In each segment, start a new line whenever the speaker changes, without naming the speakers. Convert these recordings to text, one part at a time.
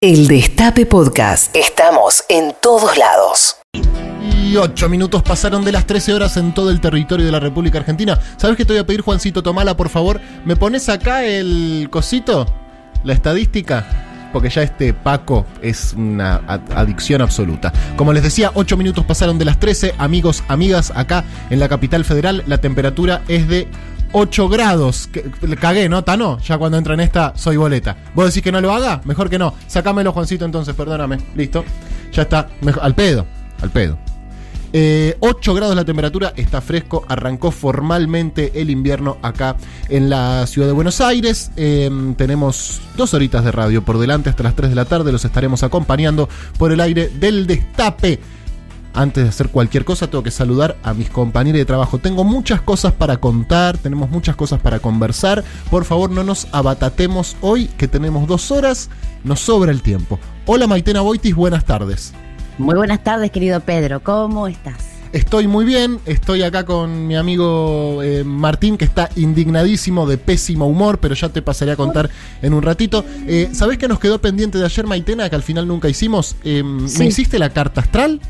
El Destape Podcast. Estamos en todos lados.
Y 8 minutos pasaron de las 13 horas en todo el territorio de la República Argentina. ¿Sabes qué te voy a pedir, Juancito Tomala, por favor? ¿Me pones acá el cosito? La estadística. Porque ya este Paco es una ad- adicción absoluta. Como les decía, 8 minutos pasaron de las 13. Amigos, amigas, acá en la capital federal, la temperatura es de 8 grados. Cagué, ¿no? Tano, ya cuando entra en esta, soy boleta. ¿Vos decís que no lo haga? Mejor que no. Sácamelo, Juancito, entonces, perdóname. Listo. Ya está. Mejor- al pedo. Al pedo. Eh, 8 grados la temperatura, está fresco, arrancó formalmente el invierno acá en la ciudad de Buenos Aires. Eh, tenemos dos horitas de radio por delante hasta las 3 de la tarde, los estaremos acompañando por el aire del destape. Antes de hacer cualquier cosa, tengo que saludar a mis compañeros de trabajo. Tengo muchas cosas para contar, tenemos muchas cosas para conversar. Por favor, no nos abatatemos hoy, que tenemos dos horas, nos sobra el tiempo. Hola Maitena Boitis, buenas tardes.
Muy buenas tardes, querido Pedro. ¿Cómo estás?
Estoy muy bien, estoy acá con mi amigo eh, Martín, que está indignadísimo de pésimo humor, pero ya te pasaré a contar en un ratito. Eh, ¿Sabés qué nos quedó pendiente de ayer, Maitena, que al final nunca hicimos? Eh,
Sí.
¿Me hiciste la carta astral?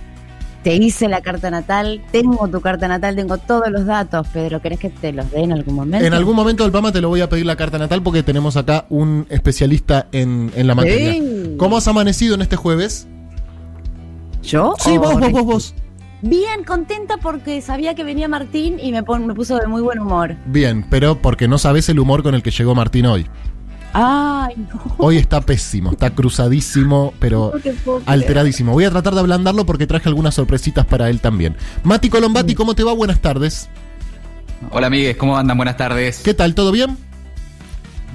Te hice la carta natal, tengo tu carta natal, tengo todos los datos, Pedro. ¿Querés que te los dé en algún momento?
En algún momento del programa te lo voy a pedir la carta natal porque tenemos acá un especialista en, en la materia.
Sí.
¿Cómo has amanecido en este jueves?
¿Yo?
Sí, vos, vos, vos, vos.
Bien, contenta porque sabía que venía Martín y me, pon- me puso de muy buen humor.
Bien, pero porque no sabes el humor con el que llegó Martín hoy.
Ay, no.
Hoy está pésimo, está cruzadísimo, pero
No
alteradísimo. Voy a tratar de ablandarlo porque traje algunas sorpresitas para él también. Mati Colombati, ¿cómo te va? Buenas tardes.
Hola amigues, ¿cómo andan? Buenas tardes.
¿Qué tal? ¿Todo bien?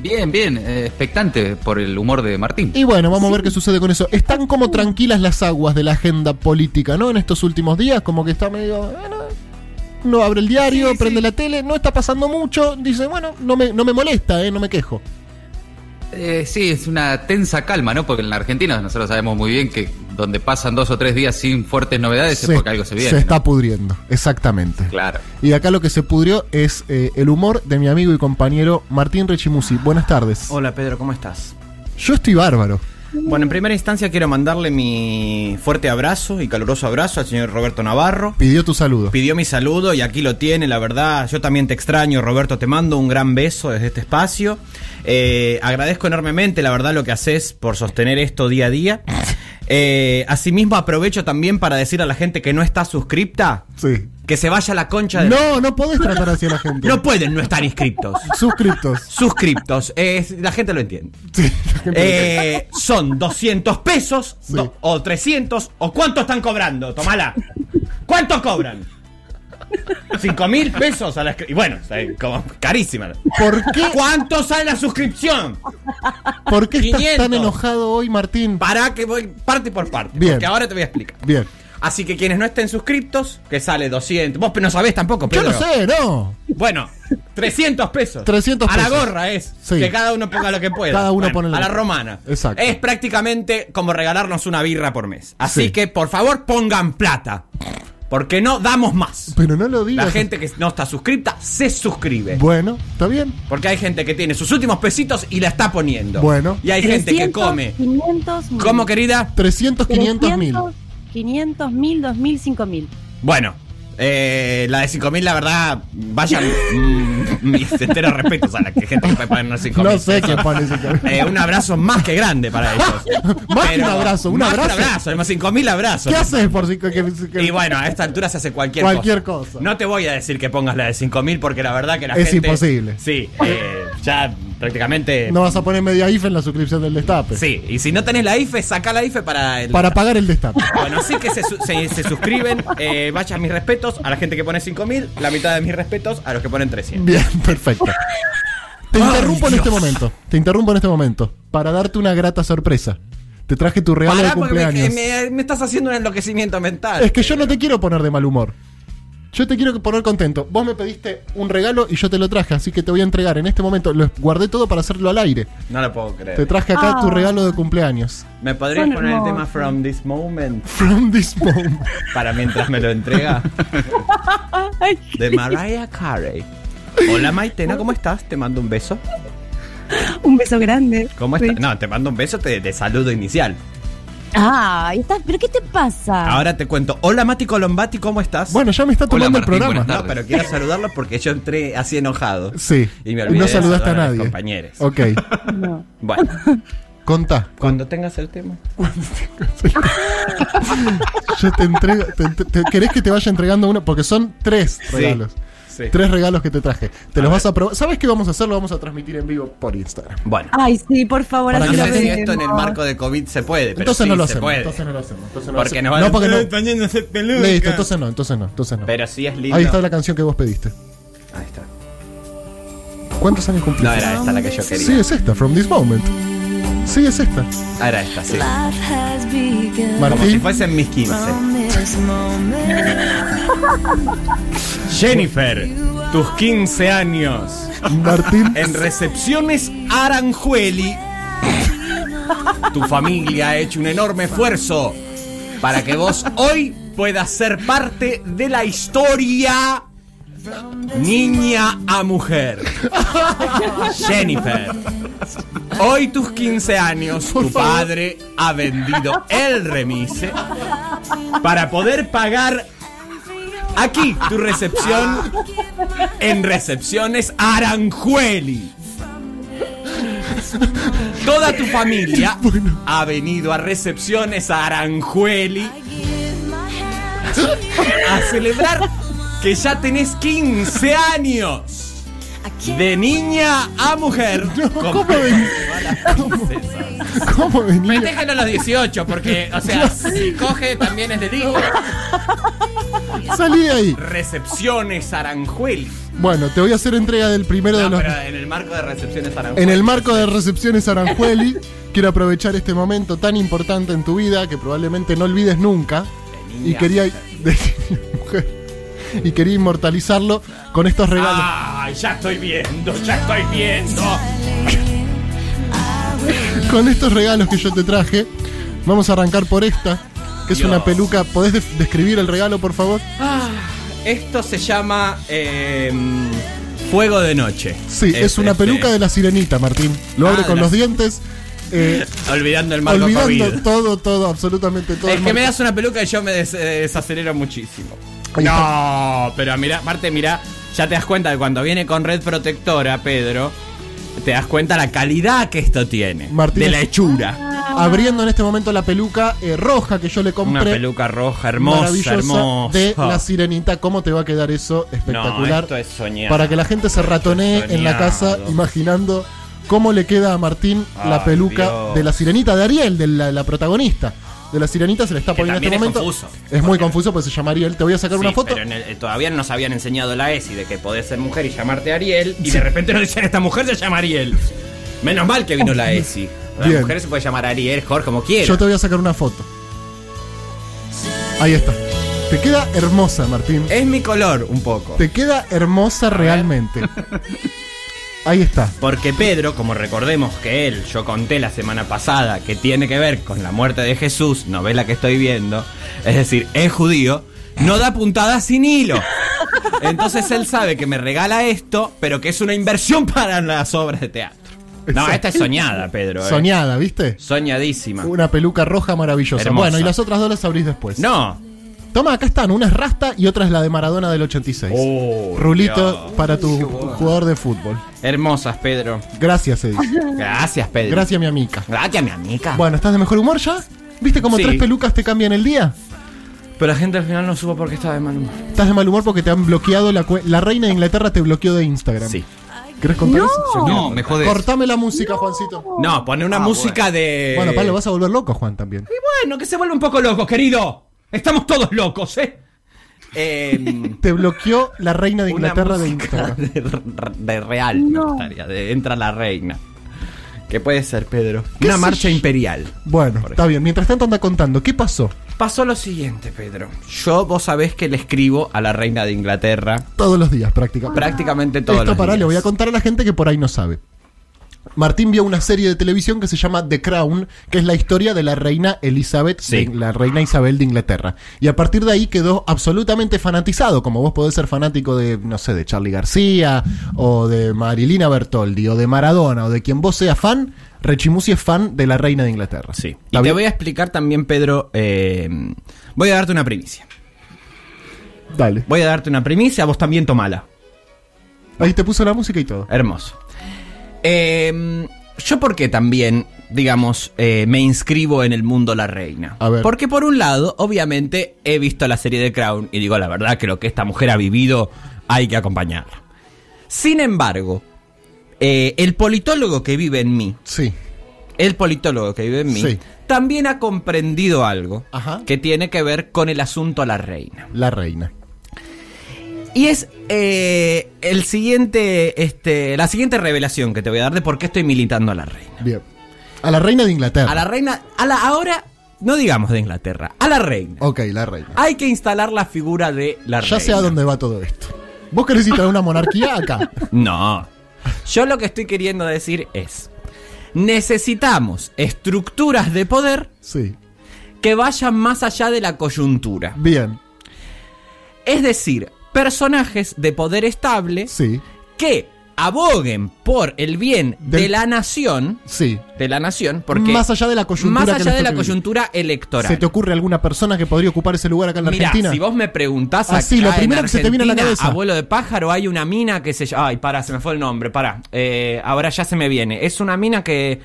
Bien, bien, eh, expectante por el humor de Martín.
Y bueno, vamos a ver qué sucede con eso. Están como tranquilas las aguas de la agenda política, ¿no? En estos últimos días, como que está medio... bueno, no abre el diario,
Sí,
prende
sí.
la tele, no está pasando mucho. Dice, bueno, no me, no me molesta, ¿eh? No me quejo.
Eh, sí, es una tensa calma, ¿no? Porque en la Argentina nosotros sabemos muy bien que donde pasan dos o tres días sin fuertes novedades es porque algo se viene.
se está
¿no?
pudriendo, exactamente.
Claro.
Y acá lo que se pudrió es eh, el humor de mi amigo y compañero Martín Rechimusi. Buenas tardes.
Hola Pedro, ¿cómo estás?
Yo estoy bárbaro.
Bueno, en primera instancia quiero mandarle mi fuerte abrazo y caluroso abrazo al señor Roberto Navarro.
Pidió tu saludo.
Pidió mi saludo y aquí lo tiene, la verdad. Yo también te extraño, Roberto. Te mando un gran beso desde este espacio. Eh, agradezco enormemente, la verdad, lo que haces por sostener esto día a día. Eh, asimismo, aprovecho también para decir a la gente que no está suscripta
Sí.
que se vaya a la concha de.
No, no podés tratar así a la gente.
No pueden no estar inscriptos.
Suscriptos.
Suscriptos. Eh, la gente lo entiende.
Sí, la gente-
Eh, son 200 pesos
Sí.
do- o 300 o cuánto están cobrando, tomala. ¿Cuánto cobran? 5 mil pesos a la y bueno, como carísima.
¿Por qué,
¿Cuánto sale la suscripción?
¿por qué estás
500.
tan enojado hoy, Martín?
Para que voy parte por parte,
Bien.
porque ahora te voy a explicar.
Bien.
Así que quienes no estén suscriptos, que sale 200. Vos no sabés tampoco,
Yo
Pedro.
no sé, no.
Bueno, 300 pesos.
300
A la
pesos.
gorra es.
Sí.
Que cada uno ponga lo que pueda.
Cada uno
Bueno,
pone lo
A la romana.
Exacto.
Es prácticamente como regalarnos una birra por mes. Así
Sí.
que, por favor, pongan plata. Porque no damos más.
Pero no lo digas.
La gente que no está suscripta se suscribe.
Bueno, está bien.
Porque hay gente que tiene sus últimos pesitos y la está poniendo.
Bueno.
Y hay gente que
300,
come.
500, mil.
¿Cómo, querida?
300, 500 mil.
500 mil, 2000, 5000.
Bueno, eh, la de 5000, la verdad, vaya mm, mis enteros respetos a la que gente que puede poner 5000.
No sé quién pone 5.000.
Eh, un abrazo más que grande para ellos.
Más que un
Pero-
abrazo, un
más
abrazo.
un abrazo, además 5000 abrazos.
¿Qué haces por cinco que, que-
Y bueno, a esta altura se hace cualquier,
Cualquier cosa.
No te voy a decir que pongas la de 5000 porque la verdad que la
Es
gente.
imposible.
Sí, eh, ya prácticamente.
no vas a poner media IFE en la suscripción del destape?
Sí, y si no tenés la IFE, saca la IFE para el.
Para pagar el destape.
Bueno, así que se, su- se- se suscriben. Eh, vaya mis respetos a la gente que pone 5000, la mitad de mis respetos a los que ponen 300.
Bien, perfecto. Te interrumpo en este momento. Te interrumpo en este momento. Para darte una grata sorpresa. Te traje tu regalo
Pará,
de
porque me,
cumpleaños.
me- me estás haciendo un enloquecimiento mental.
Es que yo no te quiero poner de mal humor. Yo te quiero poner contento. Vos me pediste un regalo y yo te lo traje, así que te voy a entregar en este momento. Lo guardé todo para hacerlo al aire.
No lo puedo creer.
Te traje acá tu
Ah.
regalo de cumpleaños.
¿Me podrías
Son
poner el tema From This Moment
From this moment.
para mientras me lo entrega? De Mariah Carey. Hola Maitena, ¿cómo estás? Te mando un beso.
Un beso grande.
¿Cómo estás? No, te mando un beso de, de saludo inicial.
Ah, ahí está. ¿Pero qué te pasa?
Ahora te cuento. Hola Mati Colombati, ¿cómo estás?
Bueno, ya me está
Hola,
tomando el programa.
no, pero quiero saludarlos porque yo entré así enojado.
Sí.
Y me olvidé
no
de
saludaste a
saludar a mis
nadie.
compañeros.
Ok.
No.
Bueno,
Contá.
cuando tengas el tema.
Yo te entrego. te- te- te- ¿Querés que te vaya entregando uno? Porque son tres regalos.
Sí.
Tres regalos que te traje. Te los vas a probar. ¿Sabes qué vamos a hacer? Lo vamos a transmitir en vivo por Instagram.
Bueno.
Ay, sí, por favor,
Para
No
que
lo
sé si esto en el marco de COVID se puede, pero
Entonces
sí
no lo
se
hacemos.
puede.
Entonces no lo hacemos. Entonces no lo
Porque
hacemos.
nos van
no,
a
porque no. Listo, entonces no, entonces no, entonces no.
Pero sí es lindo.
Ahí está la canción que vos pediste.
Ahí está.
¿Cuántos años cumpliste?
No era esta la que yo quería.
Sí, es esta, From This Moment. Sí, es esta.
Ah, era esta, sí. Como si
Martín,
fuesen mis 15. Jennifer, tus 15 años.
Martín,
En recepciones Aranjueli, tu familia ha hecho un enorme esfuerzo para que vos hoy puedas ser parte de la historia niña a mujer. Jennifer, hoy tus 15 años, tu padre ha vendido el remise para poder pagar aquí tu recepción en recepciones Aranjueli. Toda tu familia ha venido a recepciones Aranjueli a celebrar que ya tenés 15 años. De niña a mujer.
¿cómo ven- ¿Cómo venía?
Festejen a los 18, porque, o sea, si coge también es delito.
Salí de ahí.
Recepciones Aranjueli.
Bueno, te voy a hacer entrega del primero de
No,
los.
pero en el marco de recepciones Aranjueli.
En el marco de recepciones Aranjueli, quiero aprovechar este momento tan importante en tu vida que probablemente no olvides nunca.
De
Y
niña.
quería. de mujer. Y quería inmortalizarlo con estos regalos.
Ay, ya estoy viendo, ya estoy viendo.
Con estos regalos que yo te traje, vamos a arrancar por esta, que es
Dios.
una peluca. ¿Podés describir el regalo, por favor?
Esto se llama eh, Fuego de Noche.
Sí, es, una
este,
peluca de la sirenita, Martín. Lo
Ah,
abre
de
con los dientes. eh,
Olvidando el marco
olvidando
COVID.
todo, todo, absolutamente todo.
Es que me das una peluca y yo me des- eh, desacelero muchísimo. No, pero mira, aparte, mira, ya te das cuenta de cuando viene con red protectora, Pedro, te das cuenta la calidad que esto tiene.
Martín
de la hechura.
Abriendo en este momento la peluca eh, roja que yo le compré.
Una peluca roja, hermosa,
maravillosa
hermosa.
de la sirenita. ¿Cómo te va a quedar eso? Espectacular.
No, esto es soñar.
Para que la gente se ratonee en la casa
Soñado.
imaginando cómo le queda a Martín la peluca
Dios.
de la sirenita, de Ariel, de la, la protagonista. De la sirenita se le está
Que
poniendo en este
es
momento.
confuso.
Es muy confuso, pues se llama Ariel. Te voy a sacar
Sí,
una foto.
Pero en el- eh, todavía no nos habían enseñado la ESI de que podés ser mujer y llamarte Ariel. Y de repente nos dicen esta mujer se llama Ariel. Menos mal que vino la ESI. La
Bien.
mujer se puede llamar Ariel, Jorge, como quiera.
Yo te voy a sacar una foto. Ahí está. Te queda hermosa, Martín.
Es mi color un poco.
Te queda hermosa realmente. Ahí está.
Porque Pedro, como recordemos que él, yo conté la semana pasada, que tiene que ver con la muerte de Jesús, novela que estoy viendo, es decir, es judío, no da puntadas sin hilo. Entonces él sabe que me regala esto, pero que es una inversión para las obras de teatro. No, esta es soñada, Pedro. eh.
Soñada, ¿viste?
Soñadísima.
Una peluca roja maravillosa.
Hermosa.
Bueno, y las otras dos las abrís después.
No.
Toma, acá están. Una es Rasta y otra es la de Maradona del 86.
Oh,
Rulito
Dios.
para tu jugador de fútbol.
Hermosas, Pedro.
Gracias, Eddie.
Gracias, Pedro.
Gracias, mi amiga.
Gracias, mi amiga.
Bueno, ¿estás de mejor humor ya? ¿Viste cómo
Sí.
tres pelucas te cambian el día?
Pero la gente al final no supo por qué estaba de mal humor.
Estás de mal humor porque te han bloqueado la La reina de Inglaterra te bloqueó de Instagram.
Sí.
¿Querés contar eso?
No, me jodés.
Cortame la música, Juancito.
No, pone una música de.
Bueno, Pablo, vas a volver loco, Juan, también.
Bueno, que se vuelve un poco loco, querido. Estamos todos locos, ¿eh? Em,
Te bloqueó la reina de Inglaterra de Instagram.
de, de real,
No.
de entra la reina. ¿Qué puede ser, Pedro?
¿Qué
Una marcha
yo?
imperial.
Bueno, está bien. Mientras tanto anda contando, ¿qué pasó?
Pasó lo siguiente, Pedro. Yo, vos sabés que le escribo a la reina de Inglaterra
Todos los días, prácticamente.
prácticamente todos
Esto
los
para,
días.
le voy a contar a la gente que por ahí no sabe. Martín vio una serie de televisión que se llama The Crown, que es la historia de la reina Elizabeth,
Sí.
de- la reina Isabel de Inglaterra. Y a partir de ahí quedó absolutamente fanatizado, como vos podés ser fanático de, no sé, de Charlie García, o de Marilina Bertoldi, o de Maradona, o de quien vos seas fan, Rechimusi es fan de la reina de Inglaterra.
Sí. Y
¿Está
te voy a explicar también, Pedro. eh, voy a darte una primicia.
Dale.
Voy a darte una primicia, vos también tomala.
Ahí te puso la música y todo.
Hermoso. Eh, yo porque también, digamos, eh, me inscribo en el mundo La Reina.
A ver.
Porque por un lado, obviamente, he visto la serie de Crown y digo la verdad que lo que esta mujer ha vivido hay que acompañarla. Sin embargo, eh, el politólogo que vive en mí,
Sí.
el politólogo que vive en mí,
Sí.
también ha comprendido algo
Ajá.
que tiene que ver con el asunto La Reina.
La reina.
Y es eh, el siguiente, este, la siguiente revelación que te voy a dar de por qué estoy militando a la reina.
Bien. A la reina de Inglaterra.
A la reina, a la ahora, no digamos de Inglaterra, a la reina.
Ok, la reina.
Hay que instalar la figura de la reina.
Ya sé a dónde va todo esto. ¿Vos querés instalar una monarquía acá?
No. Yo lo que estoy queriendo decir es, necesitamos estructuras de poder
Sí.
que vayan más allá de la coyuntura.
Bien.
Es decir, personajes de poder estable
Sí.
que aboguen por el bien de la nación,
Sí.
de la nación, porque
Más allá de la coyuntura
más allá de la
vivir.
coyuntura electoral.
¿Se te ocurre alguna persona que podría ocupar ese lugar acá en la Argentina?
si vos me preguntás
Ah,
acá
sí, lo
en
primero que se te viene a la cabeza.
abuelo de pájaro, hay una mina que se llama... Ay, pará, se me fue el nombre, pará. Eh, ahora ya se me viene. Es una mina que...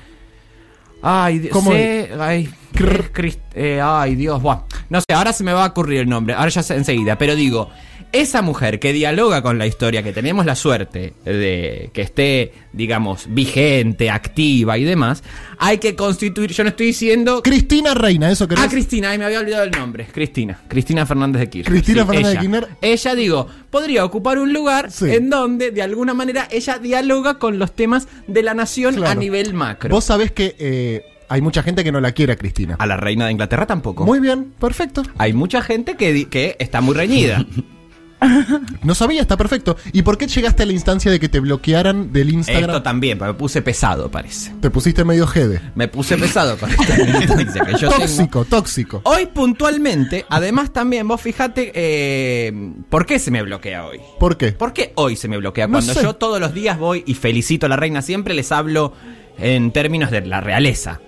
Ay, Dios,
¿Cómo
sé- ay. Crist- eh, ay, Dios, buah. No sé, ahora se me va a ocurrir el nombre, ahora ya sé enseguida, pero digo, esa mujer que dialoga con la historia, que tenemos la suerte de que esté, digamos, vigente, activa y demás, hay que constituir, yo no estoy diciendo...
Cristina Reina, eso querés.
Ah, Cristina, ay, me había olvidado el nombre. Cristina. Cristina Fernández de Kirchner.
Cristina Fernández de
ella.
Kirchner.
Ella, digo, podría ocupar un lugar
Sí.
en donde, de alguna manera, ella dialoga con los temas de la nación
Claro.
a nivel macro.
Vos sabés que eh, hay mucha gente que no la quiere a Cristina.
A la reina de Inglaterra tampoco.
Muy bien, perfecto.
Hay mucha gente que, que está muy reñida.
No sabía, está perfecto. ¿Y por qué llegaste a la instancia de que te bloquearan del Instagram?
Esto también, me puse pesado, parece.
Te pusiste medio jede.
Me puse pesado con esta militancia que yo tengo.
Tóxico, tóxico.
Hoy puntualmente, además también, vos fijate, eh, ¿por qué se me bloquea hoy?
¿Por qué?
¿Por qué hoy se me bloquea?
No
Cuando
sé.
yo todos los días voy y felicito a la reina, siempre les hablo en términos de la realeza.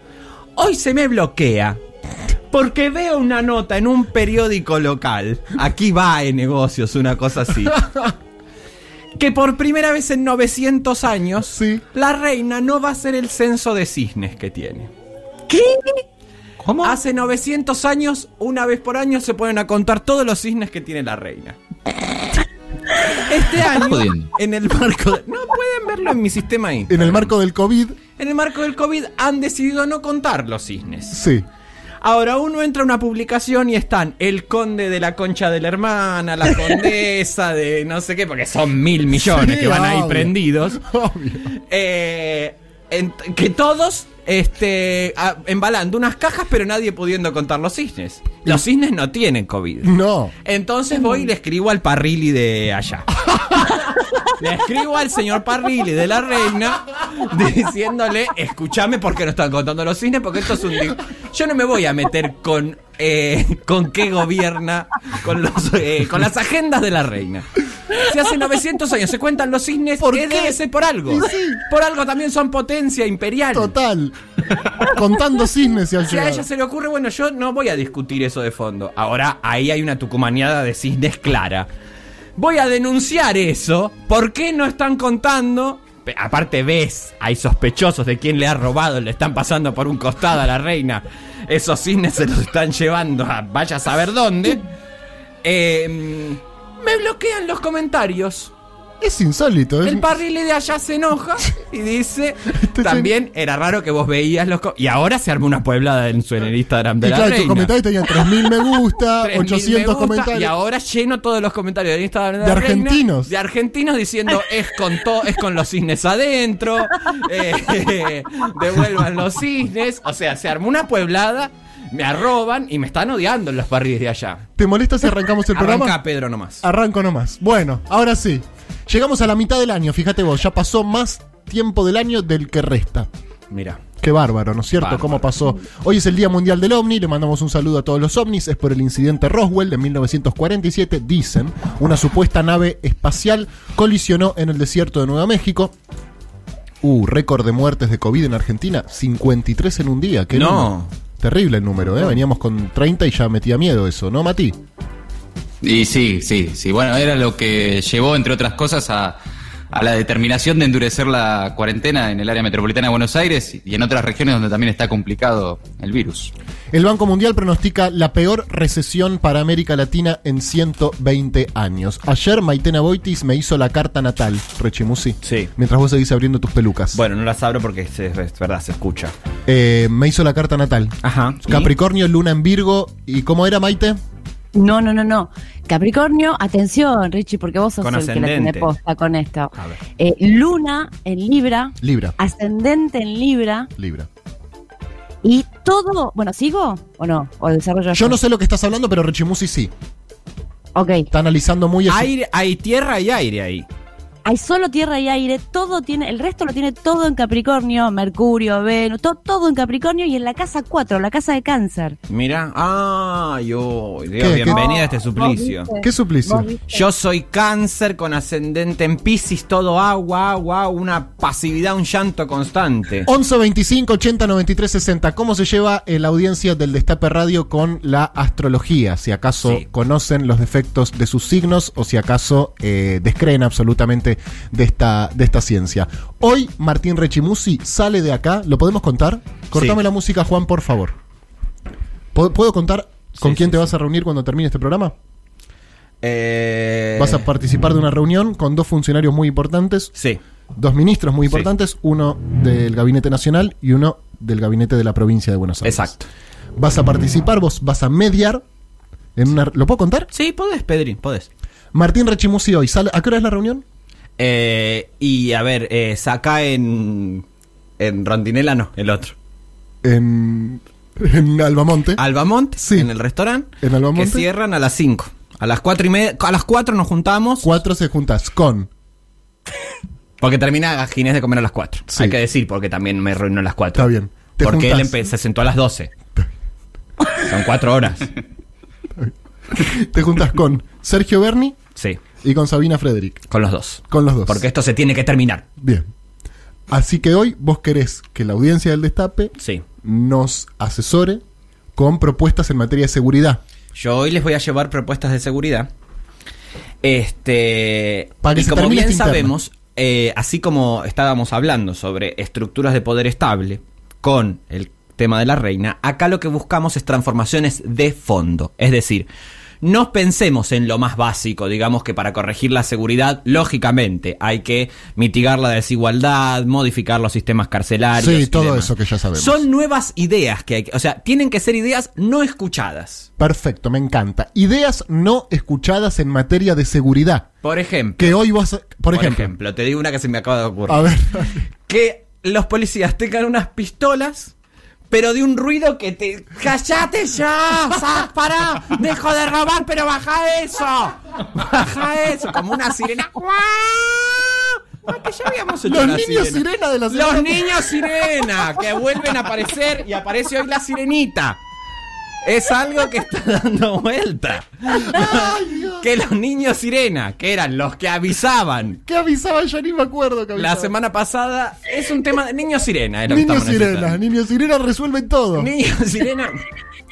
Hoy se me bloquea porque veo una nota en un periódico local. Aquí va en negocios, una cosa así. Que por primera vez en 900 años,
Sí.
la reina no va a hacer el censo de cisnes que tiene.
¿Cómo?
Hace 900 años, una vez por año, se ponen a contar todos los cisnes que tiene la reina. Este año, en el marco de- No pueden verlo en mi sistema ahí.
En el marco del COVID,
En el marco del COVID han decidido no contar los cisnes.
sí.
Ahora uno entra a una publicación y están el conde de la concha de la hermana, la condesa de no sé qué, porque son mil millones
Sí,
que van ahí prendidos.
Obvio.
Eh, en- que todos este, a- embalando unas cajas, pero nadie pudiendo contar los cisnes. Los cisnes no tienen COVID.
No.
Entonces voy y le escribo al Parrilli de allá. Le escribo al señor Parrilli de la reina diciéndole, escúchame porque no están contando los cisnes, porque esto es un... Yo no me voy a meter con, eh, con qué gobierna, con, los, eh, con las agendas de la reina. Si hace 900 años se cuentan los cisnes,
¿Por qué?
debe ser por algo.
Sí.
Por algo también son potencia imperial.
Total. Contando cisnes y al
Si a ella se le ocurre, bueno, yo no voy a discutir eso de fondo. Ahora, ahí hay una tucumaneada de cisnes clara. Voy a denunciar eso. ¿Por qué no están contando? Pe- Aparte ves, hay sospechosos de quién le ha robado, le están pasando por un costado a la reina. Esos cisnes se los están llevando a vaya a saber dónde. Eh, me bloquean los comentarios.
Es insólito.
El parrile de allá se enoja y dice
Este
también era raro que vos veías los co- y ahora se arma una pueblada en su en el Instagram de
Y
la
claro, tus
reina.
comentarios tenían 3.000 me gusta,
3.000 me
800
gusta,
comentarios.
y ahora lleno todos los comentarios del Instagram de,
De
la reina,
argentinos.
de argentinos diciendo es con to- es con los cisnes adentro eh, devuelvan los cisnes o sea se armó una pueblada me arroban y me están odiando los parrilles de allá
¿Te molesta si arrancamos el programa?
arranca Pedro nomás
Arranco nomás. Bueno, ahora sí. Llegamos a la mitad del año, fíjate vos, ya pasó más tiempo del año del que resta.
Mira.
Qué bárbaro, ¿no es cierto?
Bárbaro.
¿Cómo pasó? Hoy es el Día Mundial del OVNI, le mandamos un saludo a todos los ovnis, es por el incidente Roswell de 1947, dicen, una supuesta nave espacial colisionó en el desierto de Nueva México. Uh, récord de muertes de COVID en Argentina, 53 en un día. ¿qué
No.
Terrible el número, ¿eh? Veníamos con 30 y ya metía miedo eso, ¿no, Mati?
Y sí, sí, sí. Bueno, era lo que llevó, entre otras cosas, a, a la determinación de endurecer la cuarentena en el área metropolitana de Buenos Aires y en otras regiones donde también está complicado el virus.
El Banco Mundial pronostica la peor recesión para América Latina en 120 años. Ayer Maitena Boitis me hizo la carta natal, Rechimusi.
Sí.
Mientras vos seguís abriendo tus pelucas.
Bueno, no las abro porque es, es verdad, se escucha.
Eh, me hizo la carta natal.
Ajá.
Capricornio, Luna en Virgo. ¿Y cómo era, Maite?
No, no, no, no. Capricornio, atención, Richie, porque vos sos
Con
el que la tiene posta con esto.
A ver.
Eh, Luna en Libra,
Libra.
ascendente en Libra
Libra.
y todo. Bueno, ¿sigo o no? ¿O desarrollo
Yo no sé lo que estás hablando, pero Rechimusi sí.
Ok.
Está analizando muy eso.
Aire, hay tierra y aire ahí.
Hay solo tierra y aire, todo tiene, el resto lo tiene todo en Capricornio, Mercurio, Venus, to- todo en Capricornio y en la casa 4, la casa de cáncer.
Mira. Ay, yo.
¿Qué?
bienvenida a este
¿Vos
suplicio.
¿Qué suplicio?
Yo soy cáncer con ascendente en Piscis, todo agua, agua, una pasividad, un llanto constante.
11 25 80 93 60. ¿Cómo se lleva eh, la audiencia del Destape Radio con la astrología? Si acaso
Sí.
conocen los defectos de sus signos o si acaso eh, descreen absolutamente de esta, de esta ciencia. Hoy Martín Rechimusi sale de acá. ¿Lo podemos contar? Cortame
Sí.
la música, Juan, por favor. ¿Puedo, puedo contar con
Sí,
quién
sí,
te vas a reunir cuando termine este programa?
Eh,
Vas a participar de una reunión con dos funcionarios muy importantes,
Sí.
dos ministros muy importantes, uno del Gabinete Nacional y uno del Gabinete de la Provincia de Buenos Aires.
Exacto.
Vas a participar, vos vas a mediar en una... ¿Lo puedo contar?
Sí, podés, Pedrín, podés.
Martín Rechimusi hoy, sale, ¿a qué hora es la reunión?
Eh, y a ver, eh, saca en. En Rondinela no, el otro.
En, en Albamonte.
Albamonte,
Sí.
en el restaurante.
¿En Albamonte?
Que cierran a las 5. A las 4 y media. A las 4 nos juntamos.
Cuatro se juntas con...
Porque termina Ginés de comer a las 4.
Sí.
Hay que decir, porque también me reúno a las 4.
Está bien. Te
Porque él
juntás.
empe- se sentó a las 12. Son 4 horas.
Te juntas con Sergio Berni
Sí,
y con Sabina Frederick.
con los dos.
Con los dos.
Porque esto se tiene que terminar.
Bien. Así que hoy vos querés que la audiencia del Destape
Sí.
nos asesore con propuestas en materia de seguridad.
Yo hoy les voy a llevar propuestas de seguridad. Este.
Para que
y como bien
interna.
sabemos, eh, así como estábamos hablando sobre estructuras de poder estable con el tema de la reina, acá lo que buscamos es transformaciones de fondo. Es decir, no pensemos en lo más básico, digamos que para corregir la seguridad, lógicamente, hay que mitigar la desigualdad, modificar los sistemas carcelarios.
Sí, todo
demás.
eso que ya sabemos.
Son nuevas ideas que hay que, o sea, tienen que ser ideas no escuchadas.
Perfecto, me encanta. Ideas no escuchadas en materia de seguridad.
Por ejemplo,
Que hoy vas a... Por, ejemplo.
te digo una que se me acaba de ocurrir.
A ver.
Que los policías tengan unas pistolas, pero de un ruido que te. ¡Cállate ya! ¡Sa- ¡Para! ¡Dejo de robar, pero baja eso! ¡Baja eso! Como una sirena. Ah, que ya habíamos hecho
Los
una
niños sirena de la
Los niños sirena, que vuelven a aparecer y aparece hoy la sirenita. Es algo que está dando vuelta. que los niños sirena, que eran los que avisaban
¿Qué avisaba? Ya ni me acuerdo que
la semana pasada, es un tema de niños sirena.
Niños sirena, niños sirena resuelven todo.
Niños sirena.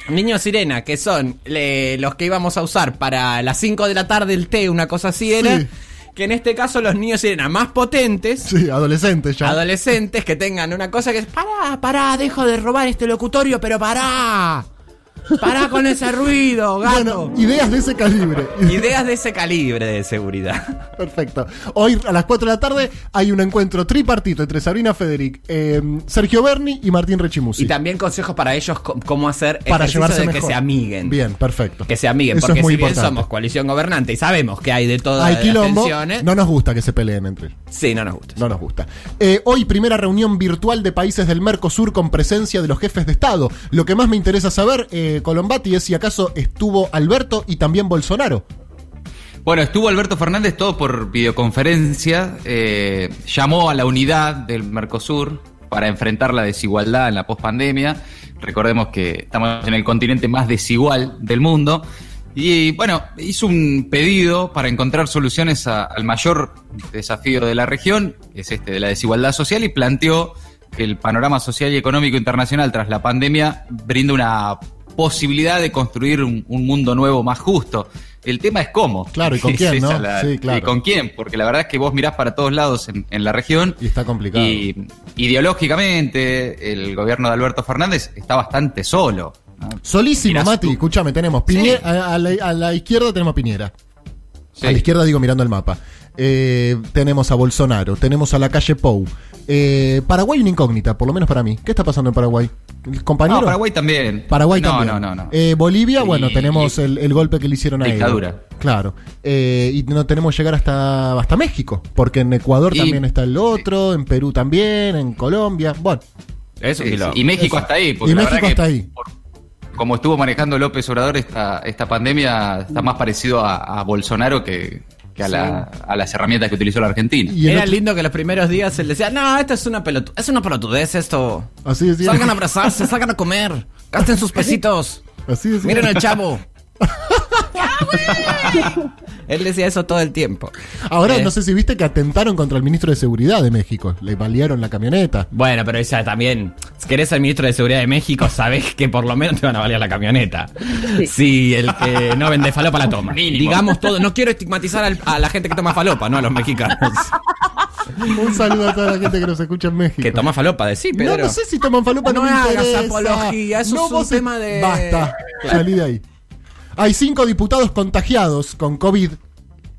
Niños sirena, que son le- los que íbamos a usar para las 5 de la tarde el té, una cosa así era.
Sí.
Que en este caso los niños sirena más potentes,
Sí, adolescentes ya.
adolescentes, que tengan una cosa que es: pará, pará, dejo de robar este locutorio, pero pará. Pará con ese ruido, gato.
bueno, ideas de ese calibre.
Ideas de ese calibre de seguridad.
Perfecto. Hoy a las 4 de la tarde hay un encuentro tripartito entre Sabrina Federic, eh, Sergio Berni y Martín Rechimusi.
Y también consejos para ellos cómo hacer
para llevarse
de
mejor.
que se amiguen.
Bien, perfecto.
Que se amiguen,
Eso
porque
es muy
si bien
importante.
somos coalición gobernante y sabemos que hay de todo
Hay
de
quilombo.
tensiones,
No nos gusta que se peleen entre ellos.
sí, no nos gusta.
No nos gusta. Eh, hoy, primera reunión virtual de países del Mercosur con presencia de los jefes de Estado. Lo que más me interesa saber, eh, Colombati, es si acaso estuvo Alberto y también Bolsonaro.
Bueno, estuvo Alberto Fernández todo por videoconferencia, eh, llamó a la unidad del Mercosur para enfrentar la desigualdad en la pospandemia. Recordemos que estamos en el continente más desigual del mundo. Y bueno, hizo un pedido para encontrar soluciones al mayor desafío de la región, que es este de la desigualdad social, y planteó que el panorama social y económico internacional tras la pandemia brinda una posibilidad de construir un, un mundo nuevo más justo. El tema es cómo.
Claro, ¿y con quién, no? Sí, claro.
¿Y con quién? Porque la verdad es que vos mirás para todos lados en, en la región
Y está complicado.
y ideológicamente el gobierno de Alberto Fernández está bastante solo. ¿no?
Solísimo,
Mirás
Mati.
tú.
Escúchame, tenemos Piñera, a, a la, a la izquierda tenemos a Piñera.
Sí.
A la izquierda digo mirando el mapa. Eh, tenemos a Bolsonaro, tenemos a la calle Pou. Eh, Paraguay una incógnita, por lo menos para mí. ¿Qué está pasando en Paraguay? ¿El compañero?
No, Paraguay también.
Paraguay
no,
también.
No, no, no.
Eh, Bolivia,
Y-
bueno, tenemos el, el golpe que le hicieron a.
Dictadura.
Claro. Eh, y no tenemos que llegar hasta, hasta México, porque en Ecuador
Y-
también está el otro, en Perú también, en Colombia. Bueno,
Eso lo-
Y México
Eso.
hasta ahí. porque
Y
la
México hasta ahí.
por- como estuvo manejando López Obrador esta, esta pandemia, está más parecido a, a Bolsonaro que, que a, la- a las herramientas que utilizó la Argentina.
y
Era
otro-
lindo que los primeros días él decía, no, esto es una pelotu es una pelotudez esto.
Así decía.
Salgan a abrazarse, salgan a comer, gasten sus pesitos.
Así decía.
Miren al chavo. Él decía eso todo el tiempo.
Ahora
Eh.
no sé si viste que atentaron contra el ministro de Seguridad de México. Le balearon la camioneta.
Bueno, pero esa también. Si querés ser ministro de Seguridad de México, sabés que por lo menos te van a valer la camioneta. Si el que no vende falopa la toma.
Mínimo.
Digamos todo. No quiero estigmatizar al- a la gente que toma falopa, no a los mexicanos.
Un saludo a toda la gente que nos escucha en México.
que toma falopa, de sí,
no,
Pedro.
no sé si toman falopa, no,
No
me
hagas apología, eso es un tema de-
Basta, salí de ahí. Hay cinco diputados contagiados con COVID.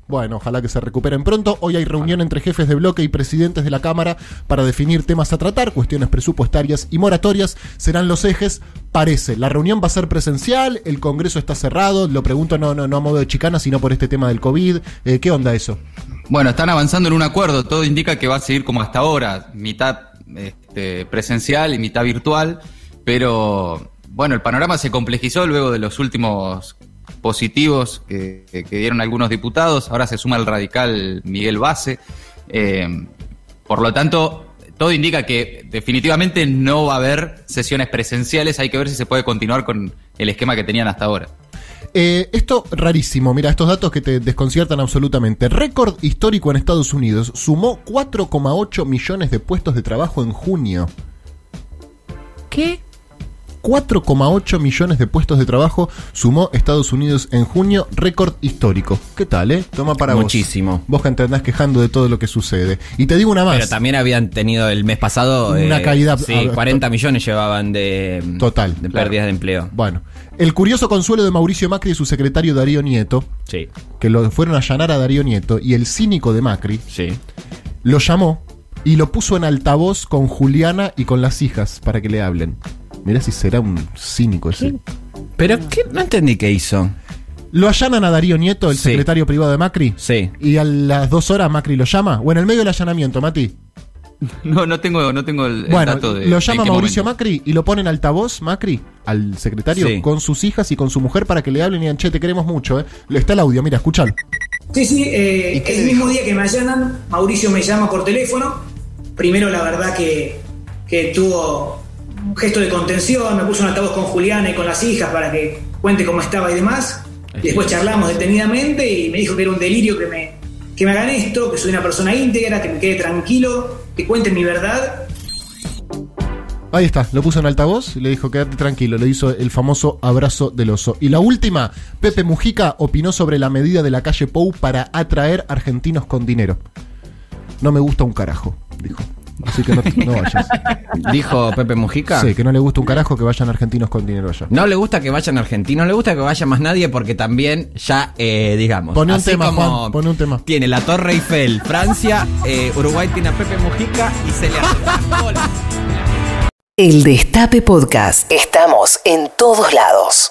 Bueno, ojalá que se recuperen pronto. Hoy hay reunión entre jefes de bloque y presidentes de la Cámara para definir temas a tratar, cuestiones presupuestarias y moratorias. Serán los ejes, parece. La reunión va a ser presencial, el Congreso está cerrado. Lo pregunto no, no, no a modo de chicana, sino por este tema del COVID. Eh, ¿Qué onda eso?
Bueno, están avanzando en un acuerdo. Todo indica que va a seguir como hasta ahora, mitad este, presencial y mitad virtual. Pero bueno, el panorama se complejizó luego de los últimos positivos que, que- que dieron algunos diputados. Ahora se suma el radical Miguel Base. Eh, por lo tanto, todo indica que definitivamente no va a haber sesiones presenciales. Hay que ver si se puede continuar con el esquema que tenían hasta ahora.
Eh, esto rarísimo, mira, estos datos que te desconciertan absolutamente. Récord histórico en Estados Unidos sumó 4,8 millones de puestos de trabajo en junio. ¿Qué? 4,8 millones de puestos de trabajo sumó Estados Unidos en junio, récord histórico. ¿Qué tal, eh? Toma para vos.
Muchísimo.
Vos que te andás quejando de todo lo que sucede. Y te digo una más.
Pero también habían tenido el mes pasado.
Una
eh,
caída-
Sí,
a-
40 millones llevaban de.
Total,
De
claro.
pérdidas de empleo.
Bueno, el curioso consuelo de Mauricio Macri y su secretario Darío Nieto,
Sí,
que lo fueron a allanar a Darío Nieto, y el cínico de Macri,
sí.
lo llamó y lo puso en altavoz con Juliana y con las hijas para que le hablen. Mirá si será un cínico ese.
Pero ¿qué? no entendí qué hizo.
Lo allanan a Darío Nieto, el
Sí.
secretario privado de Macri.
Sí.
Y a las dos horas Macri lo llama. O en el medio del allanamiento, Mati.
No, no tengo, no tengo el, el
Bueno,
dato de.
lo llama Mauricio
momento.
Macri y lo pone en altavoz, Macri, al secretario,
Sí.
con sus hijas y con su mujer para que le hablen y digan, che, te queremos mucho, ¿eh? Está el audio, mira, escuchalo.
Sí, sí, eh, el mismo día que me allanan, Mauricio me llama por teléfono. Primero, la verdad que, que tuvo un gesto de contención, me puso un altavoz con Juliana y con las hijas para que cuente cómo estaba y demás. Después charlamos detenidamente y me dijo que era un delirio que me, que me hagan esto, que soy una persona íntegra, que me quede tranquilo, que cuenten mi verdad.
Ahí está, lo puso en altavoz y le dijo, quédate tranquilo, le hizo el famoso abrazo del oso. Y la última, Pepe Mujica opinó sobre la medida de la calle Pou para atraer argentinos con dinero. No me gusta un carajo, dijo. Así que no, no vayas.
Dijo Pepe Mujica.
Sí, que no le gusta un carajo que vayan argentinos con dinero allá.
No le gusta que vayan argentinos, no le gusta que vaya más nadie porque también ya, eh, digamos.
Pone un tema, Juan, pone un tema.
Tiene la Torre Eiffel, Francia, eh, Uruguay tiene a Pepe Mujica y se le hace.
El Destape Podcast. Estamos en todos lados.